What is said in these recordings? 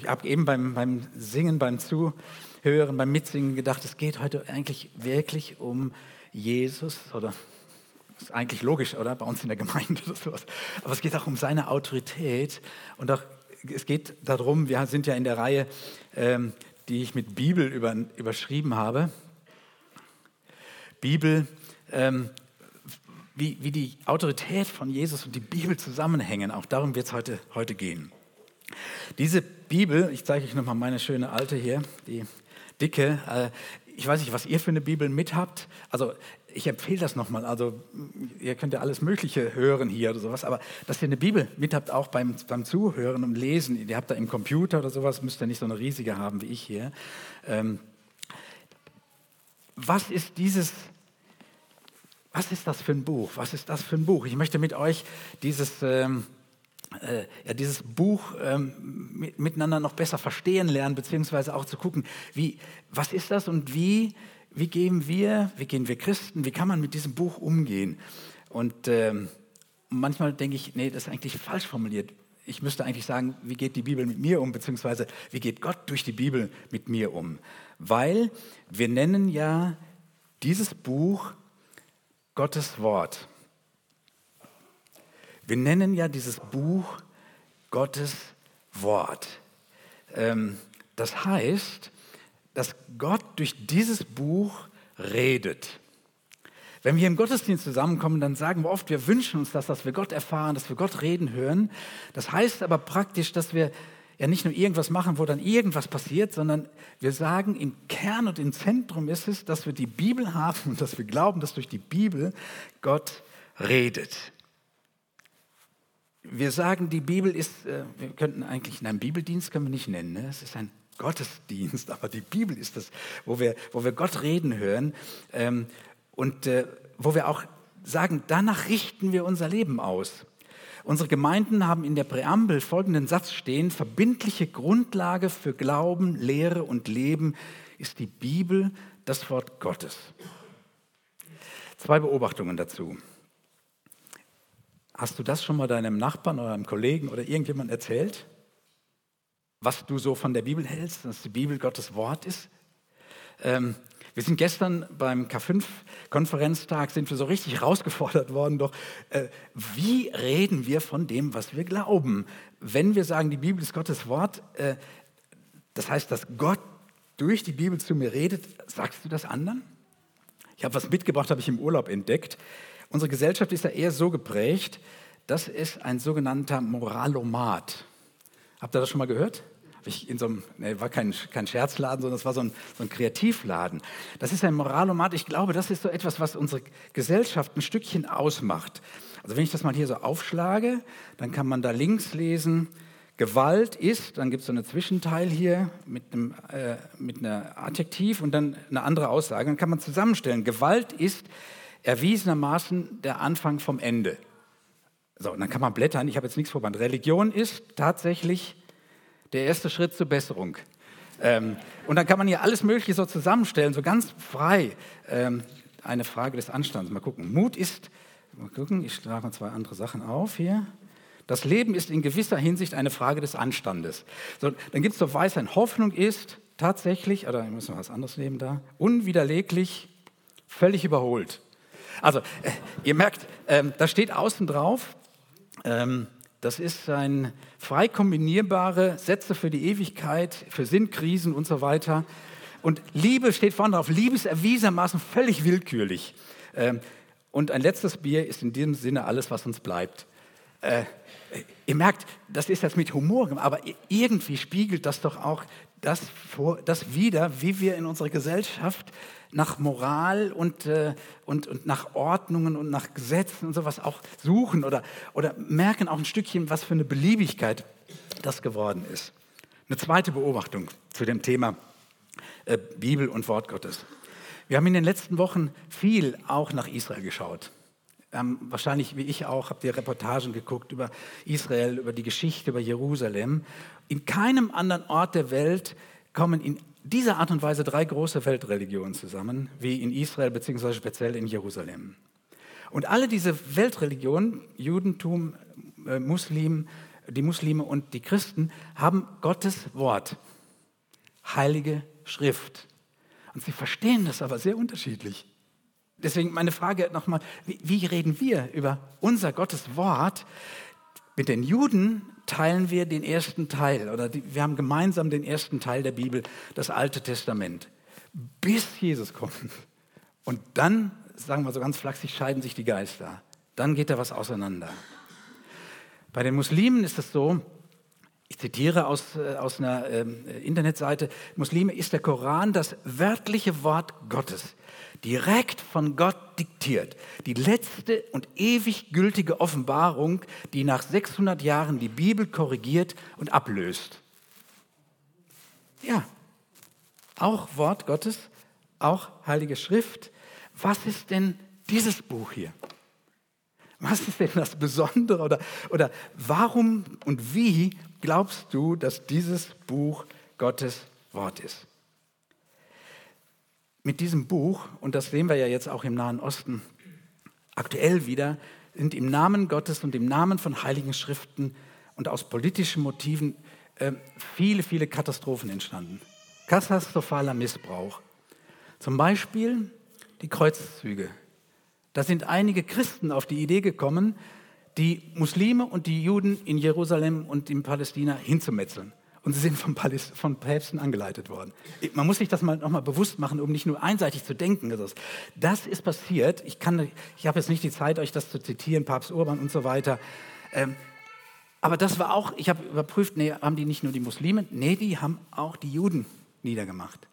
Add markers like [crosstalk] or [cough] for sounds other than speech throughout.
Ich habe eben beim, beim Singen, beim Zuhören, beim Mitsingen gedacht, es geht heute eigentlich wirklich um Jesus oder ist eigentlich logisch, oder? Bei uns in der Gemeinde [laughs] oder sowas. Aber es geht auch um seine Autorität und auch, es geht darum, wir sind ja in der Reihe, ähm, die ich mit Bibel über, überschrieben habe. Bibel, ähm, wie, wie die Autorität von Jesus und die Bibel zusammenhängen. Auch darum wird es heute, heute gehen. Diese Bibel, ich zeige euch nochmal meine schöne alte hier, die dicke. Äh, ich weiß nicht, was ihr für eine Bibel mit habt. Also ich empfehle das nochmal. Also ihr könnt ja alles Mögliche hören hier oder sowas, aber dass ihr eine Bibel mit habt, auch beim, beim Zuhören und Lesen, ihr habt da im Computer oder sowas, müsst ihr nicht so eine riesige haben wie ich hier. Ähm, was ist dieses, was ist das für ein Buch? Was ist das für ein Buch? Ich möchte mit euch dieses... Ähm, äh, ja, dieses Buch ähm, mit, miteinander noch besser verstehen lernen, beziehungsweise auch zu gucken, wie, was ist das und wie, wie gehen wir, wie gehen wir Christen, wie kann man mit diesem Buch umgehen? Und ähm, manchmal denke ich, nee, das ist eigentlich falsch formuliert. Ich müsste eigentlich sagen, wie geht die Bibel mit mir um, beziehungsweise wie geht Gott durch die Bibel mit mir um? Weil wir nennen ja dieses Buch Gottes Wort. Wir nennen ja dieses Buch Gottes Wort. Ähm, das heißt, dass Gott durch dieses Buch redet. Wenn wir im Gottesdienst zusammenkommen, dann sagen wir oft, wir wünschen uns das, dass wir Gott erfahren, dass wir Gott reden hören. Das heißt aber praktisch, dass wir ja nicht nur irgendwas machen, wo dann irgendwas passiert, sondern wir sagen, im Kern und im Zentrum ist es, dass wir die Bibel haben und dass wir glauben, dass durch die Bibel Gott redet wir sagen, die Bibel ist, äh, wir könnten eigentlich, einen Bibeldienst können wir nicht nennen, ne? es ist ein Gottesdienst, aber die Bibel ist das, wo wir, wo wir Gott reden hören ähm, und äh, wo wir auch sagen, danach richten wir unser Leben aus. Unsere Gemeinden haben in der Präambel folgenden Satz stehen, verbindliche Grundlage für Glauben, Lehre und Leben ist die Bibel, das Wort Gottes. Zwei Beobachtungen dazu. Hast du das schon mal deinem Nachbarn oder einem Kollegen oder irgendjemand erzählt? Was du so von der Bibel hältst, dass die Bibel Gottes Wort ist? Ähm, wir sind gestern beim K5-Konferenztag, sind wir so richtig herausgefordert worden, doch äh, wie reden wir von dem, was wir glauben? Wenn wir sagen, die Bibel ist Gottes Wort, äh, das heißt, dass Gott durch die Bibel zu mir redet, sagst du das anderen? Ich habe was mitgebracht, habe ich im Urlaub entdeckt. Unsere Gesellschaft ist ja eher so geprägt, das ist ein sogenannter Moralomat. Habt ihr das schon mal gehört? In so einem, nee, war kein, kein Scherzladen, sondern es war so ein, so ein Kreativladen. Das ist ein Moralomat. Ich glaube, das ist so etwas, was unsere Gesellschaft ein Stückchen ausmacht. Also wenn ich das mal hier so aufschlage, dann kann man da links lesen, Gewalt ist, dann gibt es so einen Zwischenteil hier mit einem, äh, mit einer Adjektiv und dann eine andere Aussage. Dann kann man zusammenstellen. Gewalt ist erwiesenermaßen der Anfang vom Ende. So, und dann kann man blättern, ich habe jetzt nichts vorbereitet. Religion ist tatsächlich der erste Schritt zur Besserung. Ähm, und dann kann man hier alles Mögliche so zusammenstellen, so ganz frei. Ähm, eine Frage des Anstands. Mal gucken. Mut ist, mal gucken, ich schlage mal zwei andere Sachen auf hier. Das Leben ist in gewisser Hinsicht eine Frage des Anstandes. So, dann gibt es so Weisheit. Hoffnung ist tatsächlich, oder ich muss noch was anderes nehmen da, unwiderleglich, völlig überholt. Also, äh, ihr merkt, ähm, da steht außen drauf, ähm, das ist ein frei kombinierbare Sätze für die Ewigkeit, für Sinnkrisen und so weiter. Und Liebe steht vorne drauf. Liebe ist erwiesenermaßen völlig willkürlich. Ähm, und ein letztes Bier ist in diesem Sinne alles, was uns bleibt. Äh, ihr merkt, das ist jetzt mit Humor, aber irgendwie spiegelt das doch auch das, vor, das wider, wie wir in unserer Gesellschaft nach Moral und, äh, und, und nach Ordnungen und nach Gesetzen und sowas auch suchen oder, oder merken auch ein Stückchen, was für eine Beliebigkeit das geworden ist. Eine zweite Beobachtung zu dem Thema äh, Bibel und Wort Gottes. Wir haben in den letzten Wochen viel auch nach Israel geschaut. Ähm, wahrscheinlich wie ich auch, habt ihr Reportagen geguckt über Israel, über die Geschichte, über Jerusalem. In keinem anderen Ort der Welt kommen in dieser Art und Weise drei große Weltreligionen zusammen, wie in Israel beziehungsweise speziell in Jerusalem. Und alle diese Weltreligionen, Judentum, äh, Muslim, die Muslime und die Christen, haben Gottes Wort, heilige Schrift. Und sie verstehen das aber sehr unterschiedlich. Deswegen meine Frage nochmal, wie, wie reden wir über unser Gottes Wort? Mit den Juden teilen wir den ersten Teil oder die, wir haben gemeinsam den ersten Teil der Bibel, das Alte Testament, bis Jesus kommt. Und dann, sagen wir so ganz flachsig, scheiden sich die Geister. Dann geht da was auseinander. Bei den Muslimen ist es so, ich zitiere aus, äh, aus einer äh, Internetseite, Muslime ist der Koran das wörtliche Wort Gottes, direkt von Gott diktiert. Die letzte und ewig gültige Offenbarung, die nach 600 Jahren die Bibel korrigiert und ablöst. Ja, auch Wort Gottes, auch Heilige Schrift. Was ist denn dieses Buch hier? Was ist denn das Besondere oder, oder warum und wie glaubst du, dass dieses Buch Gottes Wort ist? Mit diesem Buch, und das sehen wir ja jetzt auch im Nahen Osten aktuell wieder, sind im Namen Gottes und im Namen von heiligen Schriften und aus politischen Motiven äh, viele, viele Katastrophen entstanden. Katastrophaler Missbrauch. Zum Beispiel die Kreuzzüge da sind einige Christen auf die Idee gekommen, die Muslime und die Juden in Jerusalem und in Palästina hinzumetzeln. Und sie sind von, Paläst von Päpsten angeleitet worden. Man muss sich das mal nochmal bewusst machen, um nicht nur einseitig zu denken. Das ist passiert. Ich, ich habe jetzt nicht die Zeit, euch das zu zitieren, Papst Urban und so weiter. Ähm, aber das war auch, ich habe überprüft, nee, haben die nicht nur die Muslime, nee, die haben auch die Juden niedergemacht.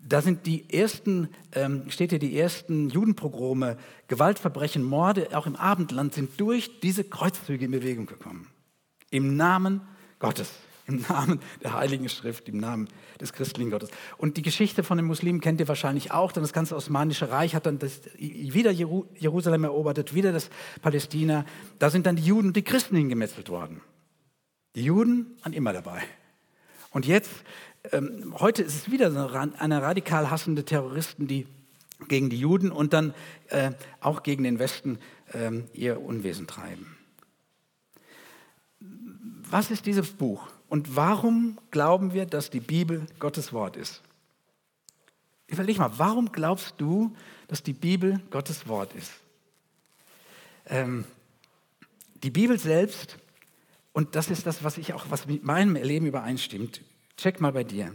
Da sind die ersten, ähm, steht hier, die ersten Judenpogrome, Gewaltverbrechen, Morde, auch im Abendland, sind durch diese Kreuzzüge in Bewegung gekommen. Im Namen Gottes, im Namen der Heiligen Schrift, im Namen des christlichen Gottes. Und die Geschichte von den Muslimen kennt ihr wahrscheinlich auch, denn das ganze Osmanische Reich hat dann das, wieder Jerusalem erobert, wieder das Palästina. Da sind dann die Juden und die Christen hingemetzelt worden. Die Juden waren immer dabei. Und jetzt ähm, heute ist es wieder so eine radikal hassende Terroristen, die gegen die Juden und dann äh, auch gegen den Westen äh, ihr Unwesen treiben. Was ist dieses Buch und warum glauben wir, dass die Bibel Gottes Wort ist? Überleg mal, warum glaubst du, dass die Bibel Gottes Wort ist? Ähm, die Bibel selbst, und das ist das, was ich auch, was mit meinem Erleben übereinstimmt, Check mal bei dir.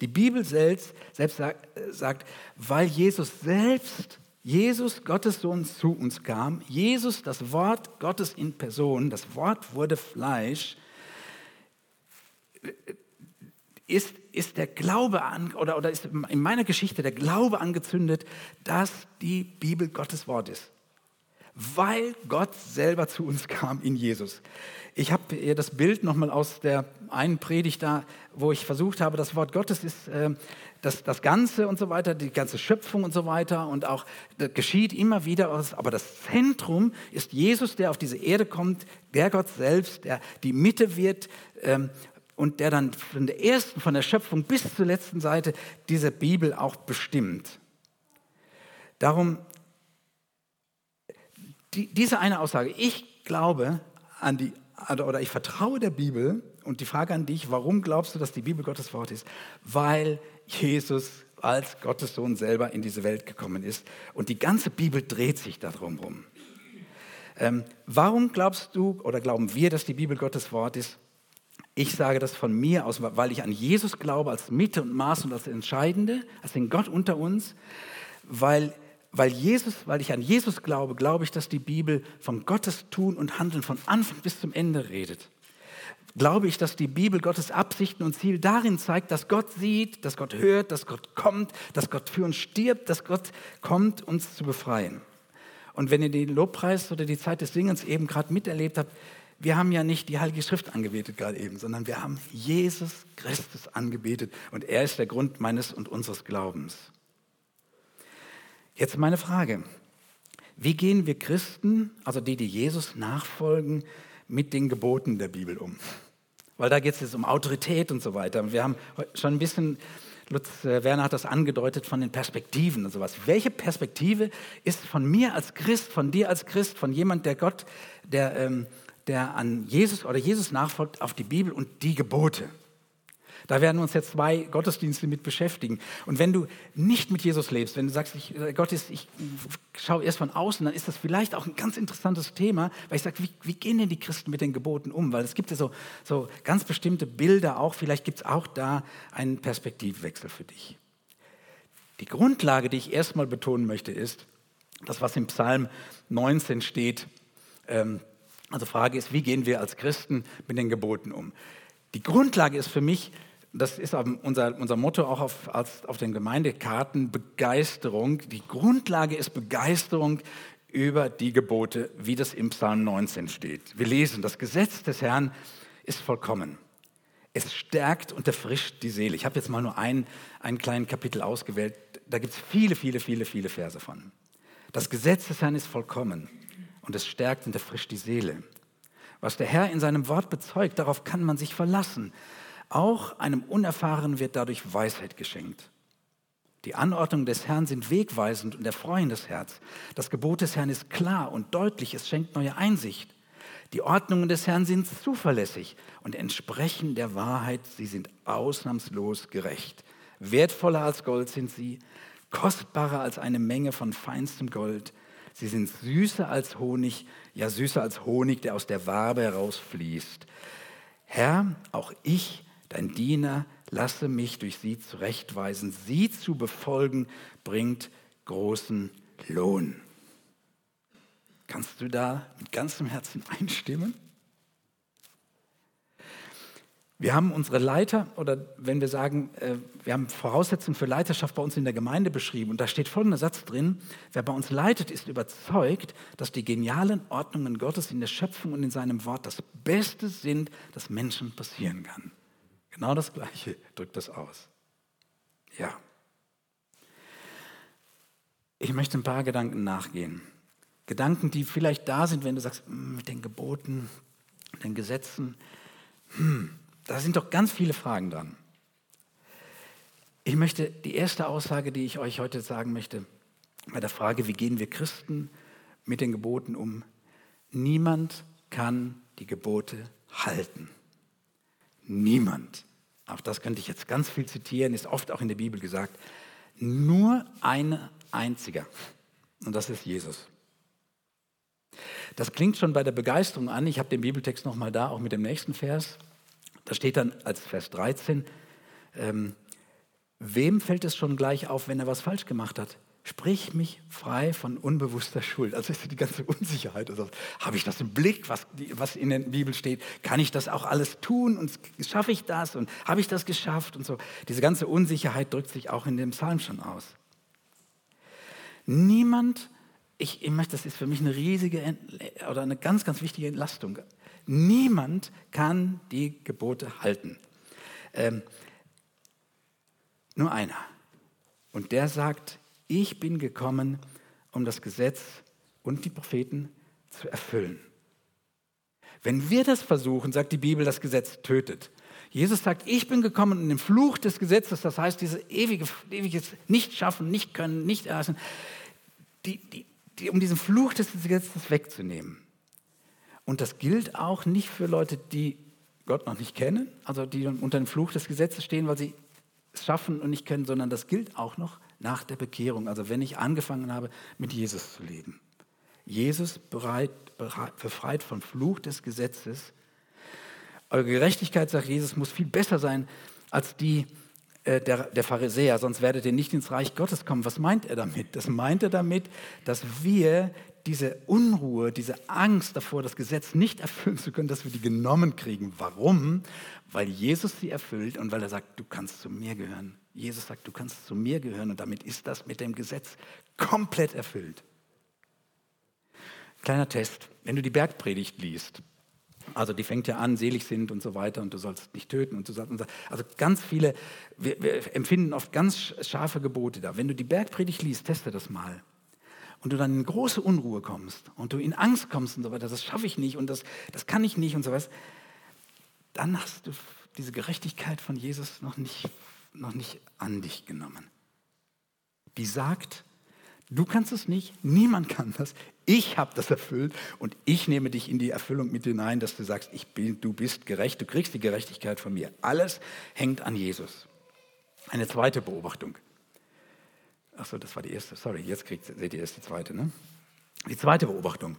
Die Bibel selbst, selbst sagt, sagt, weil Jesus selbst, Jesus, Gottes Sohn, zu uns kam, Jesus, das Wort Gottes in Person, das Wort wurde Fleisch, ist, ist der Glaube an, oder, oder ist in meiner Geschichte der Glaube angezündet, dass die Bibel Gottes Wort ist. Weil Gott selber zu uns kam in Jesus. Ich habe ihr das Bild nochmal aus der einen Predigt da, wo ich versucht habe, das Wort Gottes ist äh, das, das Ganze und so weiter, die ganze Schöpfung und so weiter und auch das geschieht immer wieder, aber das Zentrum ist Jesus, der auf diese Erde kommt, der Gott selbst, der die Mitte wird ähm, und der dann von der ersten, von der Schöpfung bis zur letzten Seite diese Bibel auch bestimmt. Darum die, diese eine Aussage, ich glaube an die oder ich vertraue der Bibel und die Frage an dich, warum glaubst du, dass die Bibel Gottes Wort ist? Weil Jesus als Gottes Sohn selber in diese Welt gekommen ist und die ganze Bibel dreht sich darum rum. Ähm, warum glaubst du oder glauben wir, dass die Bibel Gottes Wort ist? Ich sage das von mir aus, weil ich an Jesus glaube als Mitte und Maß und als Entscheidende, als den Gott unter uns, weil weil, Jesus, weil ich an Jesus glaube, glaube ich, dass die Bibel von Gottes Tun und Handeln von Anfang bis zum Ende redet. Glaube ich, dass die Bibel Gottes Absichten und Ziel darin zeigt, dass Gott sieht, dass Gott hört, dass Gott kommt, dass Gott für uns stirbt, dass Gott kommt, uns zu befreien. Und wenn ihr den Lobpreis oder die Zeit des Singens eben gerade miterlebt habt, wir haben ja nicht die Heilige Schrift angebetet gerade eben, sondern wir haben Jesus Christus angebetet und er ist der Grund meines und unseres Glaubens. Jetzt meine Frage. Wie gehen wir Christen, also die, die Jesus nachfolgen, mit den Geboten der Bibel um? Weil da geht es jetzt um Autorität und so weiter. Wir haben schon ein bisschen, Lutz äh, Werner hat das angedeutet, von den Perspektiven und sowas. Welche Perspektive ist von mir als Christ, von dir als Christ, von jemand, der Gott, der, ähm, der an Jesus oder Jesus nachfolgt, auf die Bibel und die Gebote. Da werden wir uns jetzt zwei Gottesdienste mit beschäftigen. Und wenn du nicht mit Jesus lebst, wenn du sagst, ich, äh, Gott ist, ich schaue erst von außen, dann ist das vielleicht auch ein ganz interessantes Thema, weil ich sage, wie, wie gehen denn die Christen mit den Geboten um? Weil es gibt ja so, so ganz bestimmte Bilder auch, vielleicht gibt es auch da einen Perspektivwechsel für dich. Die Grundlage, die ich erstmal betonen möchte, ist, das, was im Psalm 19 steht, ähm, also Frage ist, wie gehen wir als Christen mit den Geboten um? Die Grundlage ist für mich, das ist unser, unser Motto auch auf, als, auf den Gemeindekarten, Begeisterung. Die Grundlage ist Begeisterung über die Gebote, wie das im Psalm 19 steht. Wir lesen, das Gesetz des Herrn ist vollkommen. Es stärkt und erfrischt die Seele. Ich habe jetzt mal nur ein, einen kleinen Kapitel ausgewählt. Da gibt es viele, viele, viele, viele Verse von. Das Gesetz des Herrn ist vollkommen und es stärkt und erfrischt die Seele. Was der Herr in seinem Wort bezeugt, darauf kann man sich verlassen. Auch einem Unerfahrenen wird dadurch Weisheit geschenkt. Die Anordnungen des Herrn sind wegweisend und erfreuen das Herz. Das Gebot des Herrn ist klar und deutlich, es schenkt neue Einsicht. Die Ordnungen des Herrn sind zuverlässig und entsprechen der Wahrheit, sie sind ausnahmslos gerecht. Wertvoller als Gold sind sie, kostbarer als eine Menge von feinstem Gold. Sie sind süßer als Honig, ja süßer als Honig, der aus der Wabe herausfließt. Herr, auch ich, dein Diener, lasse mich durch sie zurechtweisen. Sie zu befolgen bringt großen Lohn. Kannst du da mit ganzem Herzen einstimmen? Wir haben unsere Leiter, oder wenn wir sagen, äh, wir haben Voraussetzungen für Leiterschaft bei uns in der Gemeinde beschrieben. Und da steht folgender Satz drin, wer bei uns leitet, ist überzeugt, dass die genialen Ordnungen Gottes in der Schöpfung und in seinem Wort das Beste sind, das Menschen passieren kann. Genau das Gleiche drückt das aus. Ja. Ich möchte ein paar Gedanken nachgehen. Gedanken, die vielleicht da sind, wenn du sagst, hm, mit den Geboten, den Gesetzen, hm, da sind doch ganz viele Fragen dran. Ich möchte die erste Aussage, die ich euch heute sagen möchte, bei der Frage, wie gehen wir Christen mit den Geboten um? Niemand kann die Gebote halten. Niemand. Auch das könnte ich jetzt ganz viel zitieren, ist oft auch in der Bibel gesagt. Nur ein einziger. Und das ist Jesus. Das klingt schon bei der Begeisterung an. Ich habe den Bibeltext nochmal da, auch mit dem nächsten Vers. Da steht dann als Vers 13, ähm, wem fällt es schon gleich auf, wenn er was falsch gemacht hat? Sprich mich frei von unbewusster Schuld. Also ist die ganze Unsicherheit. Also, habe ich das im Blick, was, was in der Bibel steht? Kann ich das auch alles tun und schaffe ich das und habe ich das geschafft und so? Diese ganze Unsicherheit drückt sich auch in dem Psalm schon aus. Niemand, ich, ich möchte, das ist für mich eine riesige oder eine ganz, ganz wichtige Entlastung. Niemand kann die Gebote halten. Ähm, nur einer. Und der sagt, ich bin gekommen, um das Gesetz und die Propheten zu erfüllen. Wenn wir das versuchen, sagt die Bibel, das Gesetz tötet. Jesus sagt, ich bin gekommen, um den Fluch des Gesetzes, das heißt, dieses ewige, ewiges Nicht-Schaffen, Nicht-Können, Nicht-Ersen, die, die, die, um diesen Fluch des Gesetzes wegzunehmen. Und das gilt auch nicht für Leute, die Gott noch nicht kennen, also die unter dem Fluch des Gesetzes stehen, weil sie es schaffen und nicht können, sondern das gilt auch noch nach der Bekehrung, also wenn ich angefangen habe, mit Jesus zu leben. Jesus bereit, bereit, befreit vom Fluch des Gesetzes. Eure Gerechtigkeit, sagt Jesus, muss viel besser sein als die äh, der, der Pharisäer, sonst werdet ihr nicht ins Reich Gottes kommen. Was meint er damit? Das meint er damit, dass wir diese Unruhe, diese Angst davor, das Gesetz nicht erfüllen zu können, dass wir die genommen kriegen. Warum? Weil Jesus sie erfüllt und weil er sagt, du kannst zu mir gehören. Jesus sagt, du kannst zu mir gehören und damit ist das mit dem Gesetz komplett erfüllt. Kleiner Test, wenn du die Bergpredigt liest, also die fängt ja an, selig sind und so weiter und du sollst nicht töten und so weiter. Also ganz viele, wir, wir empfinden oft ganz scharfe Gebote da. Wenn du die Bergpredigt liest, teste das mal und du dann in große Unruhe kommst und du in Angst kommst und so weiter, das schaffe ich nicht und das, das kann ich nicht und so was, dann hast du diese Gerechtigkeit von Jesus noch nicht, noch nicht an dich genommen. Die sagt, Du kannst es nicht, niemand kann das. Ich habe das erfüllt und ich nehme dich in die Erfüllung mit hinein, dass du sagst, ich bin, du bist gerecht, du kriegst die Gerechtigkeit von mir. Alles hängt an Jesus. Eine zweite Beobachtung. Achso, das war die erste. Sorry, jetzt kriegt, seht ihr erst die zweite. Ne? Die zweite Beobachtung.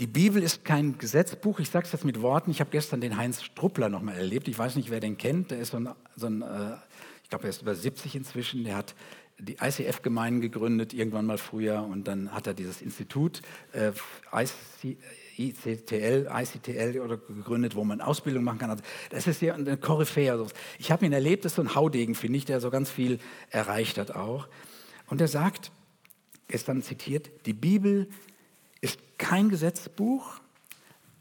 Die Bibel ist kein Gesetzbuch. Ich sage es jetzt mit Worten. Ich habe gestern den Heinz Struppler nochmal erlebt. Ich weiß nicht, wer den kennt. Der ist so ein, so ein äh, ich glaube, er ist über 70 inzwischen. Der hat die ICF-Gemeinden gegründet, irgendwann mal früher. Und dann hat er dieses Institut äh, ICTL, ICTL oder gegründet, wo man Ausbildung machen kann. Also das ist ja eine Koryphäe. Also ich habe ihn erlebt, das ist so ein Haudegen, finde ich, der so ganz viel erreicht hat auch. Und er sagt, gestern zitiert, die Bibel ist kein Gesetzbuch,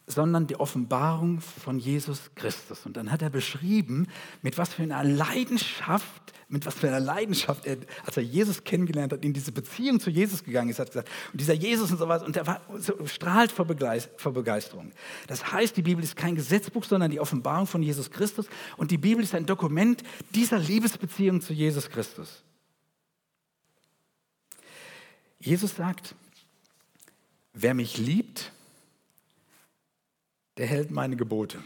sondern die Offenbarung von Jesus Christus. Und dann hat er beschrieben, mit was für einer Leidenschaft, mit was für einer Leidenschaft er, als er Jesus kennengelernt hat, in diese Beziehung zu Jesus gegangen ist, hat gesagt, und dieser Jesus und sowas, und er war so, strahlt vor, vor Begeisterung. Das heißt, die Bibel ist kein Gesetzbuch, sondern die Offenbarung von Jesus Christus. Und die Bibel ist ein Dokument dieser Liebesbeziehung zu Jesus Christus. Jesus sagt, wer mich liebt, der hält meine Gebote.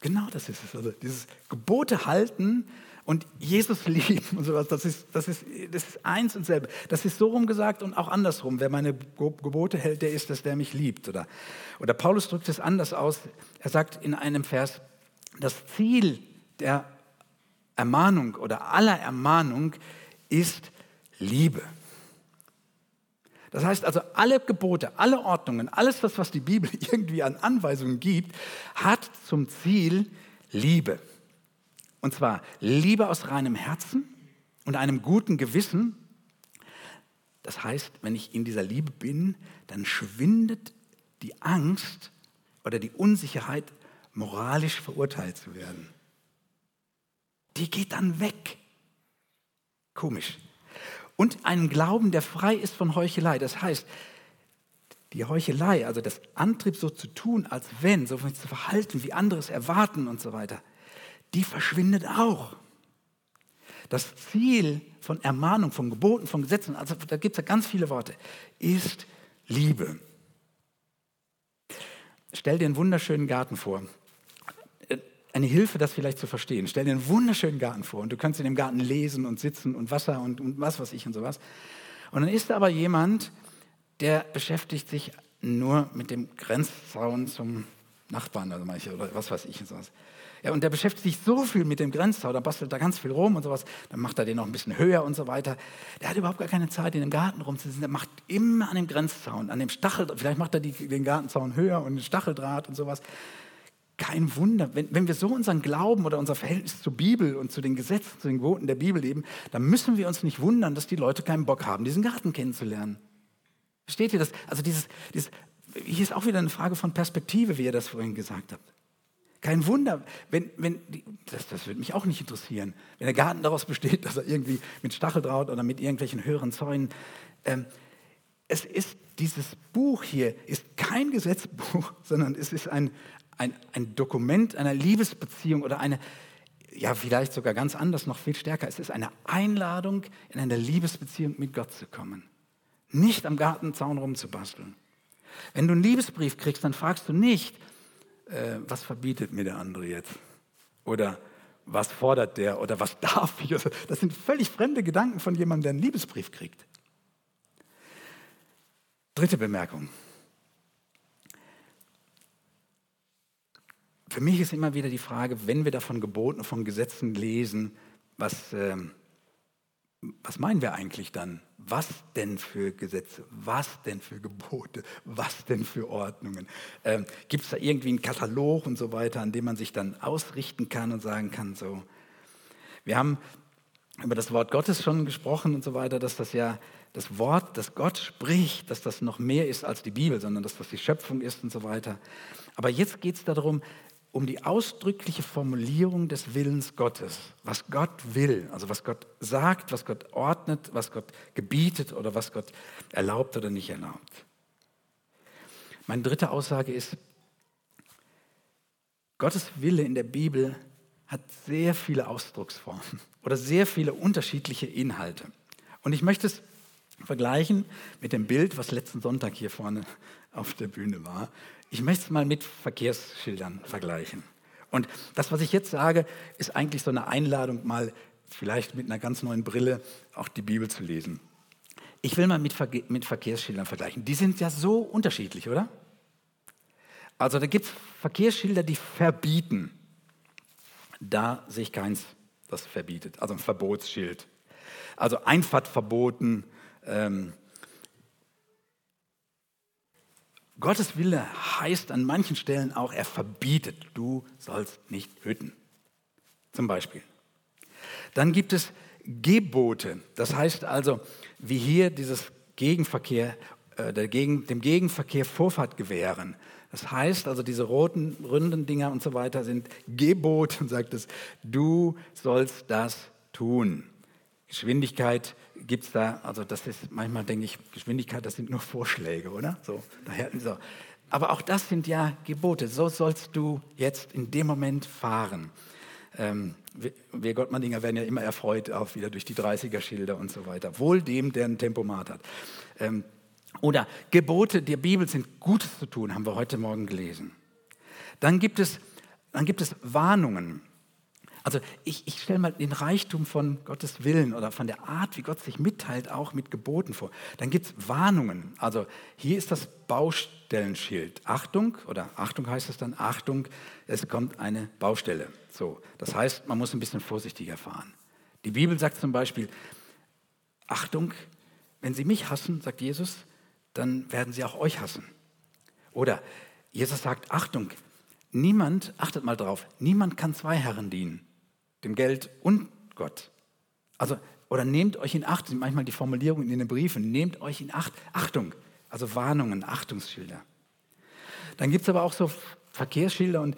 Genau das ist es. Also dieses Gebote halten und Jesus lieben und sowas, das ist, das ist, das ist eins und selbe. Das ist so rum gesagt und auch andersrum. Wer meine Gebote hält, der ist es, der mich liebt. Oder, oder Paulus drückt es anders aus. Er sagt in einem Vers, das Ziel der Ermahnung oder aller Ermahnung ist Liebe. Das heißt also, alle Gebote, alle Ordnungen, alles das, was die Bibel [laughs] irgendwie an Anweisungen gibt, hat zum Ziel Liebe. Und zwar Liebe aus reinem Herzen und einem guten Gewissen. Das heißt, wenn ich in dieser Liebe bin, dann schwindet die Angst oder die Unsicherheit, moralisch verurteilt zu werden. Die geht dann weg. Komisch und einen Glauben, der frei ist von Heuchelei. Das heißt, die Heuchelei, also das Antrieb so zu tun, als wenn, so zu verhalten, wie andere es erwarten und so weiter, die verschwindet auch. Das Ziel von Ermahnung, von Geboten, von Gesetzen, also da gibt es ja ganz viele Worte, ist Liebe. Stell dir einen wunderschönen Garten vor eine Hilfe, das vielleicht zu verstehen. Stell dir einen wunderschönen Garten vor und du kannst in dem Garten lesen und sitzen und Wasser und, und was weiß ich und sowas. Und dann ist da aber jemand, der beschäftigt sich nur mit dem Grenzzaun zum Nachbarn, also manche, oder was weiß ich und sowas. Ja, und der beschäftigt sich so viel mit dem Grenzzaun, da bastelt da ganz viel rum und sowas, dann macht er den noch ein bisschen höher und so weiter. Der hat überhaupt gar keine Zeit, in dem Garten rumzusitzen, der macht immer an dem Grenzzaun, an dem Stachel, vielleicht macht er die, den Gartenzaun höher und den Stacheldraht und sowas. Kein Wunder, wenn, wenn wir so unseren Glauben oder unser Verhältnis zur Bibel und zu den Gesetzen, zu den Geboten der Bibel leben, dann müssen wir uns nicht wundern, dass die Leute keinen Bock haben, diesen Garten kennenzulernen. Versteht ihr das? Also dieses, dieses, hier ist auch wieder eine Frage von Perspektive, wie ihr das vorhin gesagt habt. Kein Wunder, wenn, wenn das, das würde mich auch nicht interessieren, wenn der Garten daraus besteht, dass er irgendwie mit Stacheldraht oder mit irgendwelchen höheren Zäunen. Ähm, es ist dieses Buch hier ist kein Gesetzbuch, [laughs] sondern es ist ein, ein, ein Dokument einer Liebesbeziehung oder eine, ja, vielleicht sogar ganz anders, noch viel stärker. Es ist eine Einladung, in eine Liebesbeziehung mit Gott zu kommen. Nicht am Gartenzaun rumzubasteln. Wenn du einen Liebesbrief kriegst, dann fragst du nicht, äh, was verbietet mir der andere jetzt? Oder was fordert der? Oder was [laughs] darf ich? Also, das sind völlig fremde Gedanken von jemandem, der einen Liebesbrief kriegt. Dritte Bemerkung. Für mich ist immer wieder die Frage, wenn wir davon Geboten, von Gesetzen lesen, was, äh, was meinen wir eigentlich dann? Was denn für Gesetze? Was denn für Gebote? Was denn für Ordnungen? Ähm, Gibt es da irgendwie einen Katalog und so weiter, an dem man sich dann ausrichten kann und sagen kann, so. Wir haben über das Wort Gottes schon gesprochen und so weiter, dass das ja das Wort, das Gott spricht, dass das noch mehr ist als die Bibel, sondern dass das die Schöpfung ist und so weiter. Aber jetzt geht es darum, um die ausdrückliche Formulierung des Willens Gottes, was Gott will, also was Gott sagt, was Gott ordnet, was Gott gebietet oder was Gott erlaubt oder nicht erlaubt. Meine dritte Aussage ist, Gottes Wille in der Bibel hat sehr viele Ausdrucksformen oder sehr viele unterschiedliche Inhalte. Und ich möchte es vergleichen mit dem Bild, was letzten Sonntag hier vorne auf der Bühne war. Ich möchte es mal mit Verkehrsschildern vergleichen. Und das, was ich jetzt sage, ist eigentlich so eine Einladung, mal vielleicht mit einer ganz neuen Brille auch die Bibel zu lesen. Ich will mal mit, Ver mit Verkehrsschildern vergleichen. Die sind ja so unterschiedlich, oder? Also da gibt es Verkehrsschilder, die verbieten. Da sehe ich keins, das verbietet. Also ein Verbotsschild. Also Einfahrt verboten. Ähm, Gottes Wille heißt an manchen Stellen auch, er verbietet, du sollst nicht hüten. Zum Beispiel. Dann gibt es Gebote. Das heißt also, wie hier dieses Gegenverkehr, äh, dem Gegenverkehr Vorfahrt gewähren. Das heißt also, diese roten, runden Dinger und so weiter sind Gebot und [laughs] sagt es, du sollst das tun. Geschwindigkeit gibt es da, also das ist manchmal denke ich, Geschwindigkeit, das sind nur Vorschläge, oder? So, daher, so. Aber auch das sind ja Gebote. So sollst du jetzt in dem Moment fahren. Ähm, wir Gottmanninger werden ja immer erfreut, auch wieder durch die 30er-Schilder und so weiter. Wohl dem, der ein Tempomat hat. Ähm, oder Gebote der Bibel sind Gutes zu tun, haben wir heute Morgen gelesen. Dann gibt es, dann gibt es Warnungen. Also ich, ich stelle mal den Reichtum von Gottes Willen oder von der Art, wie Gott sich mitteilt, auch mit Geboten vor. Dann gibt es Warnungen. Also hier ist das Baustellenschild. Achtung, oder Achtung heißt es dann, Achtung, es kommt eine Baustelle. So, das heißt, man muss ein bisschen vorsichtiger fahren. Die Bibel sagt zum Beispiel, Achtung, wenn sie mich hassen, sagt Jesus, dann werden sie auch euch hassen. Oder Jesus sagt, Achtung, niemand, achtet mal drauf, niemand kann zwei Herren dienen dem Geld und Gott. Also, oder nehmt euch in Acht, manchmal die Formulierungen in den Briefen, nehmt euch in Acht, Achtung, also Warnungen, Achtungsschilder. Dann gibt es aber auch so Verkehrsschilder und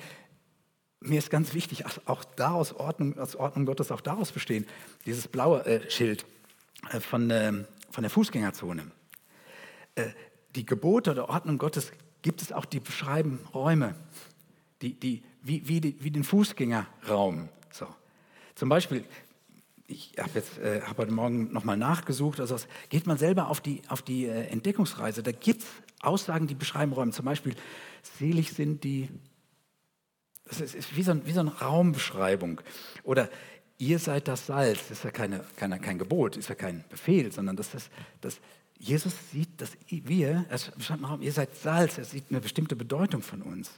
mir ist ganz wichtig, auch daraus Ordnung, aus Ordnung Gottes auch daraus bestehen, dieses blaue äh, Schild äh, von, äh, von der Fußgängerzone. Äh, die Gebote oder Ordnung Gottes gibt es auch, die beschreiben Räume, die, die, wie, wie, die, wie den Fußgängerraum. Zum Beispiel, ich habe jetzt äh, hab heute Morgen nochmal nachgesucht, also geht man selber auf die, auf die äh, Entdeckungsreise, da gibt es Aussagen, die beschreiben Räume. Zum Beispiel, selig sind die, das ist, ist wie, so ein, wie so eine Raumbeschreibung. Oder ihr seid das Salz, das ist ja keine, keine, kein Gebot, ist ja kein Befehl, sondern das ist, das, Jesus sieht, dass wir, er beschreibt Raum, ihr seid Salz, er sieht eine bestimmte Bedeutung von uns.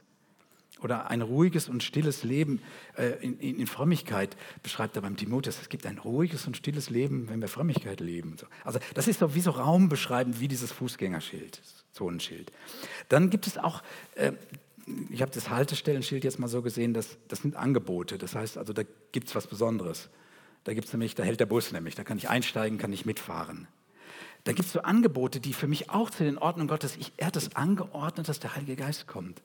Oder ein ruhiges und stilles Leben äh, in, in, Frömmigkeit beschreibt er beim Timotheus. Es gibt ein ruhiges und stilles Leben, wenn wir Frömmigkeit leben. Also das ist so wie so raumbeschreibend, wie dieses Fußgängerschild, Zonenschild. Dann gibt es auch, äh, ich habe das Haltestellenschild jetzt mal so gesehen, das, das sind Angebote. Das heißt also, da gibt es was Besonderes. Da gibt es nämlich, da hält der Bus nämlich, da kann ich einsteigen, kann ich mitfahren. Da gibt es so Angebote, die für mich auch zu den Ordnungen Gottes, ich, er hat es angeordnet, dass der Heilige Geist kommt.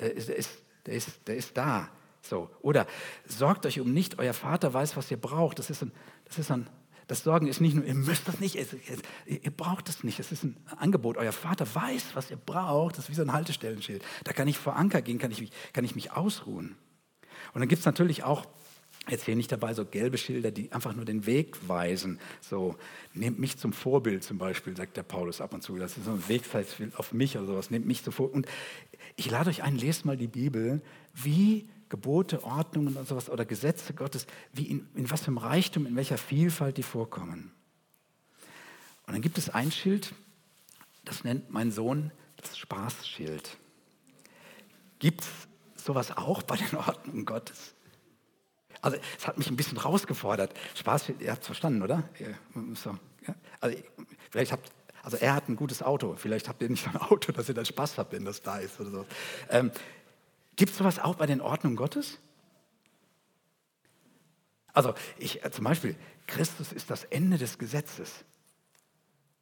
Der ist, der ist, der ist, der ist da. So. Oder sorgt euch um nicht, euer Vater weiß, was ihr braucht. Das ist ein, das ist ein, das Sorgen ist nicht nur, ihr müsst das nicht, ihr braucht das nicht. Es ist ein Angebot. Euer Vater weiß, was ihr braucht. Das ist wie so ein Haltestellenschild. Da kann ich vor Anker gehen, kann ich kann ich mich ausruhen. Und dann gibt es natürlich auch Jetzt hier nicht dabei so gelbe Schilder, die einfach nur den Weg weisen. So, nehmt mich zum Vorbild zum Beispiel, sagt der Paulus ab und zu. Das ist so ein Wegweis auf mich oder sowas. Nehmt mich zum Vorbild. Und ich lade euch ein, lest mal die Bibel, wie Gebote, Ordnungen und sowas oder Gesetze Gottes, wie in, in was für einem Reichtum, in welcher Vielfalt die vorkommen. Und dann gibt es ein Schild, das nennt mein Sohn das Spaßschild. Gibt es sowas auch bei den Ordnungen Gottes? Also es hat mich ein bisschen rausgefordert. Spaß, ihr habt es verstanden, oder? So, ja? Also, vielleicht habt, also er hat ein gutes Auto. Vielleicht habt ihr nicht ein Auto, dass ihr dann Spaß habt, wenn das da ist oder so. Ähm, Gibt es sowas auch bei den Ordnungen Gottes? Also ich, äh, zum Beispiel, Christus ist das Ende des Gesetzes.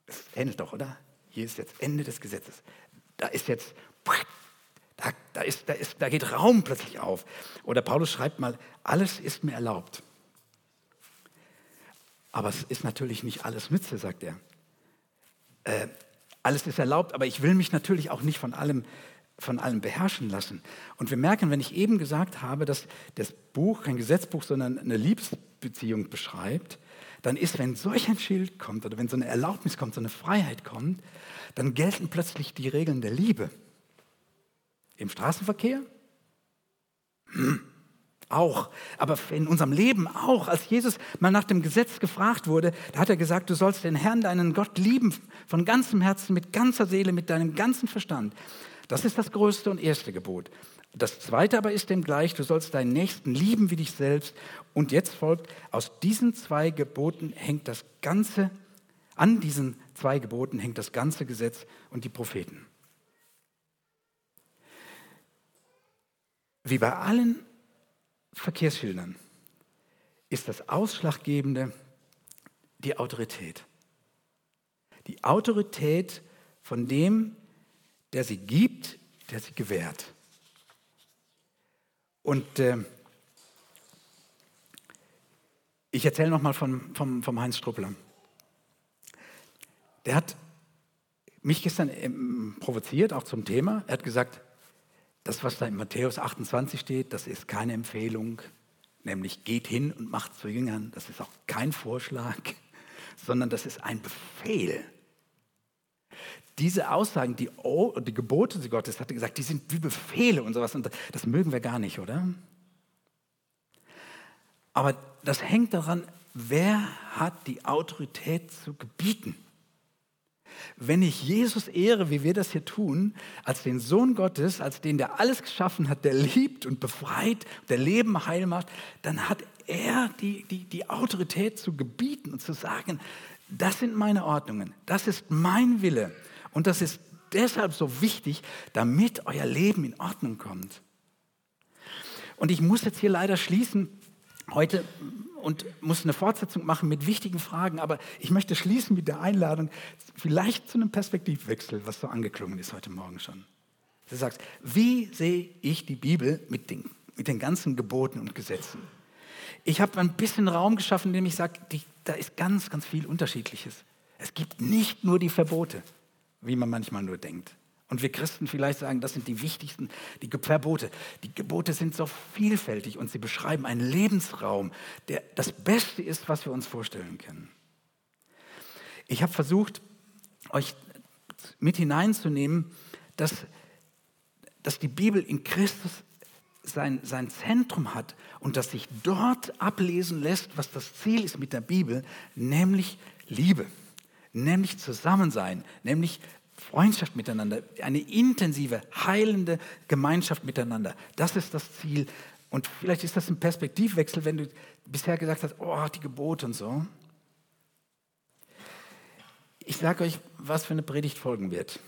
Es ähnelt doch, oder? Hier ist jetzt Ende des Gesetzes. Da ist jetzt da, da, ist, da, ist, da geht Raum plötzlich auf. Oder Paulus schreibt mal, alles ist mir erlaubt. Aber es ist natürlich nicht alles Nütze, sagt er. Äh, alles ist erlaubt, aber ich will mich natürlich auch nicht von allem, von allem beherrschen lassen. Und wir merken, wenn ich eben gesagt habe, dass das Buch kein Gesetzbuch, sondern eine Liebes, Beziehung beschreibt, dann ist, wenn solch ein Schild kommt oder wenn so eine Erlaubnis kommt, so eine Freiheit kommt, dann gelten plötzlich die Regeln der Liebe. Im Straßenverkehr? Hm, auch. Aber in unserem Leben auch. Als Jesus mal nach dem Gesetz gefragt wurde, da hat er gesagt, du sollst den Herrn, deinen Gott lieben von ganzem Herzen, mit ganzer Seele, mit deinem ganzen Verstand. Das ist das größte und erste Gebot. Das zweite aber ist dem gleich, du sollst deinen Nächsten lieben wie dich selbst. Und jetzt folgt, aus diesen zwei Geboten hängt das ganze, an diesen zwei Geboten hängt das ganze Gesetz und die Propheten. Wie bei allen Verkehrsschildern ist das Ausschlaggebende die Autorität. Die Autorität von dem, der sie gibt, der sie gewährt. Und äh, ich erzähle nochmal vom, vom, vom Heinz Struppeler. Der hat mich gestern ähm, provoziert, auch zum Thema. Er hat gesagt, das, was da in Matthäus 28 steht, das ist keine Empfehlung, nämlich geht hin und macht zu Jüngern. Das ist auch kein Vorschlag, [laughs] sondern das ist ein Befehl. Diese Aussagen, die, oh, die Gebote Gottes, hat er gesagt, die sind wie Befehle und sowas. Und das mögen wir gar nicht, oder? Aber das hängt daran, wer hat die Autorität zu gebieten? Wenn ich Jesus ehre, wie wir das hier tun, als den Sohn Gottes, als den, der alles geschaffen hat, der liebt und befreit, der Leben heil macht, dann hat er die, die, die Autorität zu gebieten und zu sagen, das sind meine Ordnungen, das ist mein Wille und das ist deshalb so wichtig, damit euer Leben in Ordnung kommt. Und ich muss jetzt hier leider schließen heute und muss eine Fortsetzung machen mit wichtigen Fragen, aber ich möchte schließen mit der Einladung, vielleicht zu einem Perspektivwechsel, was so angeklungen ist heute Morgen schon. Du sagst, wie sehe ich die Bibel mit den, mit den ganzen Geboten und Gesetzen? Ich habe ein bisschen Raum geschaffen, indem ich sage, da ist ganz, ganz viel Unterschiedliches. Es gibt nicht nur die Verbote, wie man manchmal nur denkt. Und wir Christen vielleicht sagen, das sind die wichtigsten, die Verbote. Die Gebote sind so vielfältig und sie beschreiben einen Lebensraum, der das Beste ist, was wir uns vorstellen können. Ich habe versucht, euch mit hineinzunehmen, dass, dass die Bibel in Christus sein, sein Zentrum hat und dass sich dort ablesen lässt, was das Ziel ist mit der Bibel, nämlich Liebe, nämlich Zusammensein, nämlich Freundschaft miteinander, eine intensive, heilende Gemeinschaft miteinander. Das ist das Ziel. Und vielleicht ist das ein Perspektivwechsel, wenn du bisher gesagt hast, oh, die Gebote und so. Ich sage euch, was für eine Predigt folgen wird.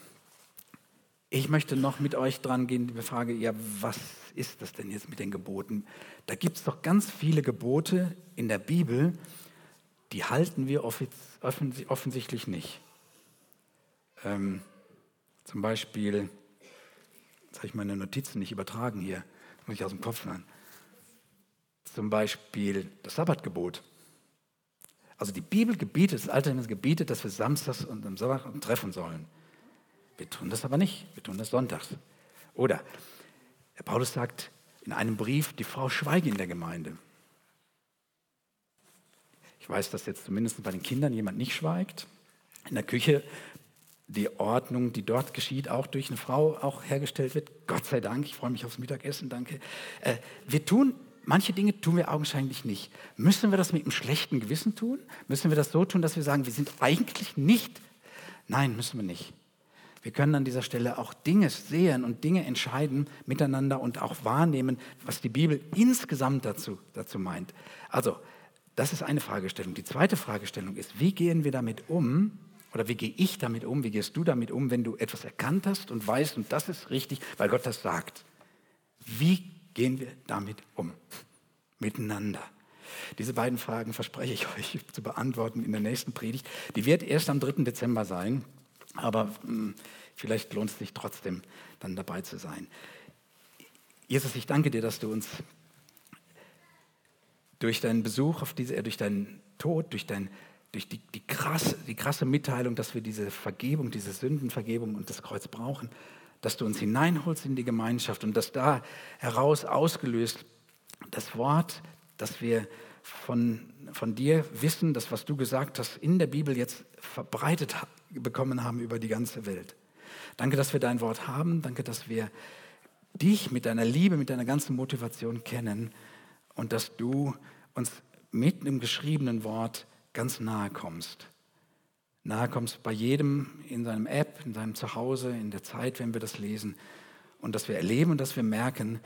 Ich möchte noch mit euch dran gehen, die Frage, ja, was ist das denn jetzt mit den Geboten? Da gibt es doch ganz viele Gebote in der Bibel, die halten wir offensichtlich nicht. Ähm, zum Beispiel, jetzt habe ich meine Notizen nicht übertragen hier, muss ich aus dem Kopf hören. Zum Beispiel das Sabbatgebot. Also die Bibel gebietet, das Alte Testament gebietet, dass wir samstags und am Sabbat treffen sollen. Wir tun das aber nicht, wir tun das sonntags. Oder der Paulus sagt in einem Brief, die Frau schweige in der Gemeinde. Ich weiß, dass jetzt zumindest bei den Kindern jemand nicht schweigt. In der Küche die Ordnung, die dort geschieht, auch durch eine Frau auch hergestellt wird. Gott sei Dank, ich freue mich aufs Mittagessen, danke. Äh, wir tun, manche Dinge tun wir augenscheinlich nicht. Müssen wir das mit einem schlechten Gewissen tun? Müssen wir das so tun, dass wir sagen, wir sind eigentlich nicht? Nein, müssen wir nicht. Wir können an dieser Stelle auch Dinge sehen und Dinge entscheiden miteinander und auch wahrnehmen, was die Bibel insgesamt dazu, dazu meint. Also, das ist eine Fragestellung. Die zweite Fragestellung ist, wie gehen wir damit um, oder wie gehe ich damit um? Wie gehst du damit um, wenn du etwas erkannt hast und weißt, und das ist richtig, weil Gott das sagt? Wie gehen wir damit um? Miteinander. Diese beiden Fragen verspreche ich [laughs] euch zu beantworten in der nächsten Predigt. Die wird erst am 3. Dezember sein, aber mh, hm, vielleicht lohnt es sich trotzdem, dann dabei zu sein. Jesus, ich danke dir, dass du uns durch deinen Besuch auf diese, durch deinen Tod, durch dein durch die, die, krasse, die krasse Mitteilung, dass wir diese Vergebung, diese Sündenvergebung und das Kreuz brauchen, dass du uns hineinholst in die Gemeinschaft und dass da heraus ausgelöst das Wort, das wir von, von dir wissen, das, was du gesagt hast, in der Bibel jetzt verbreitet bekommen haben über die ganze Welt. Danke, dass wir dein Wort haben. Danke, dass wir dich mit deiner Liebe, mit deiner ganzen Motivation kennen und dass du uns mit dem geschriebenen Wort ganz nahe kommst. Nahe kommst bei jedem in seinem App, in seinem Zuhause, in der Zeit, wenn wir das lesen. Und dass wir erleben und dass wir merken,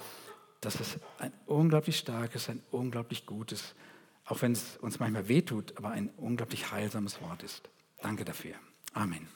dass es ein unglaublich starkes, ein unglaublich gutes, auch wenn es uns manchmal wehtut, aber ein unglaublich heilsames Wort ist. Danke dafür. Amen.